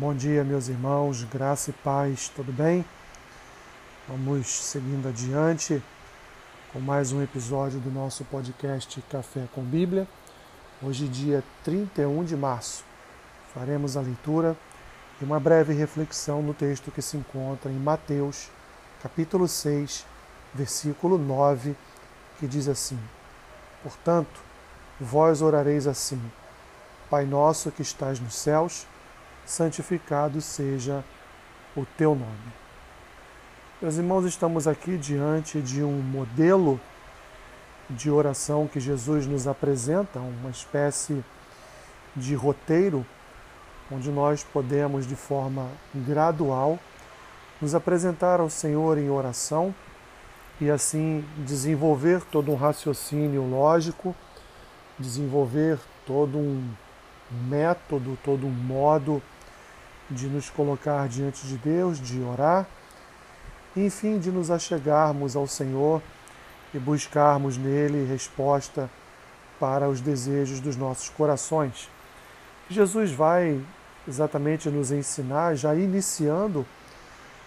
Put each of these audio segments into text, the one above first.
Bom dia, meus irmãos, graça e paz, tudo bem? Vamos seguindo adiante com mais um episódio do nosso podcast Café com Bíblia. Hoje, dia 31 de março, faremos a leitura e uma breve reflexão no texto que se encontra em Mateus, capítulo 6, versículo 9, que diz assim: Portanto, vós orareis assim: Pai nosso que estás nos céus, santificado seja o teu nome. Meus irmãos, estamos aqui diante de um modelo de oração que Jesus nos apresenta, uma espécie de roteiro onde nós podemos, de forma gradual, nos apresentar ao Senhor em oração e assim desenvolver todo um raciocínio lógico, desenvolver todo um método, todo um modo de nos colocar diante de Deus, de orar, enfim, de nos achegarmos ao Senhor e buscarmos nele resposta para os desejos dos nossos corações. Jesus vai exatamente nos ensinar, já iniciando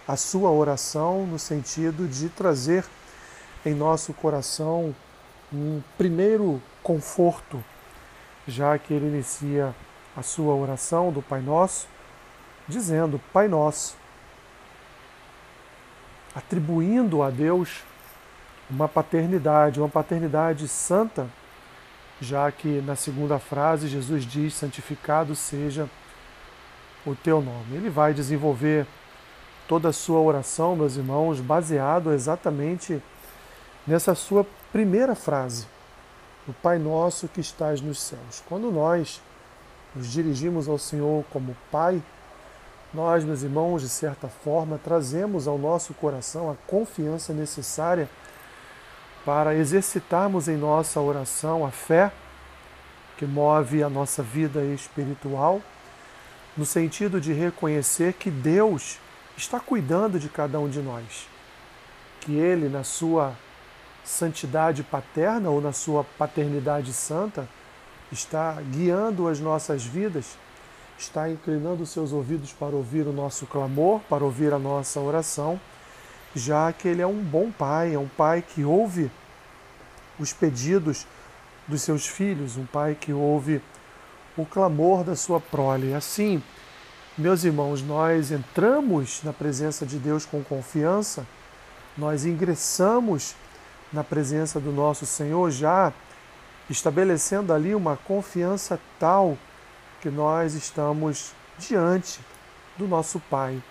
a sua oração, no sentido de trazer em nosso coração um primeiro conforto, já que ele inicia a sua oração do Pai Nosso, dizendo Pai Nosso, atribuindo a Deus uma paternidade, uma paternidade santa, já que na segunda frase Jesus diz: santificado seja o teu nome. Ele vai desenvolver toda a sua oração, meus irmãos, baseado exatamente nessa sua primeira frase, o Pai Nosso que estás nos céus. Quando nós nos dirigimos ao Senhor como Pai, nós, meus irmãos, de certa forma, trazemos ao nosso coração a confiança necessária para exercitarmos em nossa oração a fé que move a nossa vida espiritual, no sentido de reconhecer que Deus está cuidando de cada um de nós, que Ele, na sua santidade paterna ou na sua paternidade santa, está guiando as nossas vidas está inclinando seus ouvidos para ouvir o nosso clamor, para ouvir a nossa oração, já que Ele é um bom Pai, é um Pai que ouve os pedidos dos seus filhos, um Pai que ouve o clamor da sua prole. Assim, meus irmãos, nós entramos na presença de Deus com confiança, nós ingressamos na presença do nosso Senhor já estabelecendo ali uma confiança tal que nós estamos diante do nosso Pai,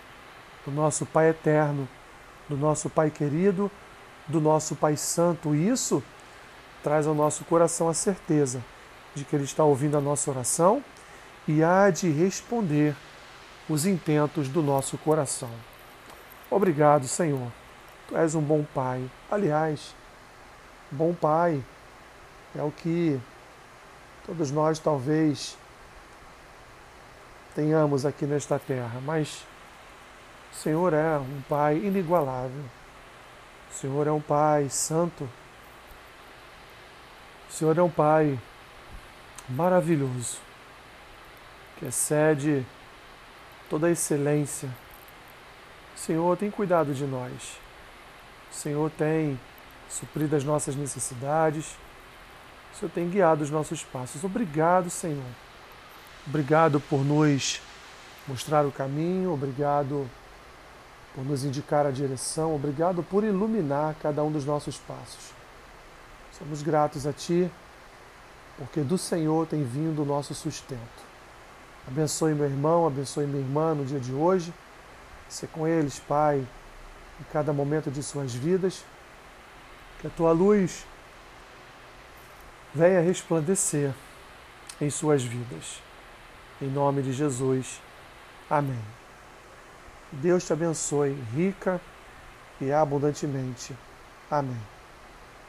do nosso Pai eterno, do nosso Pai querido, do nosso Pai santo. Isso traz ao nosso coração a certeza de que Ele está ouvindo a nossa oração e há de responder os intentos do nosso coração. Obrigado, Senhor. Tu és um bom Pai. Aliás, bom Pai é o que todos nós talvez tenhamos aqui nesta terra, mas o Senhor é um Pai inigualável. O Senhor é um Pai santo. O Senhor é um Pai maravilhoso, que excede toda a excelência. O Senhor tem cuidado de nós. O Senhor tem suprido as nossas necessidades. O Senhor tem guiado os nossos passos. Obrigado, Senhor Obrigado por nos mostrar o caminho, obrigado por nos indicar a direção, obrigado por iluminar cada um dos nossos passos. Somos gratos a Ti, porque do Senhor tem vindo o nosso sustento. Abençoe meu irmão, abençoe minha irmã no dia de hoje. Ser com eles, Pai, em cada momento de suas vidas. Que a Tua luz venha resplandecer em suas vidas. Em nome de Jesus. Amém. Deus te abençoe rica e abundantemente. Amém.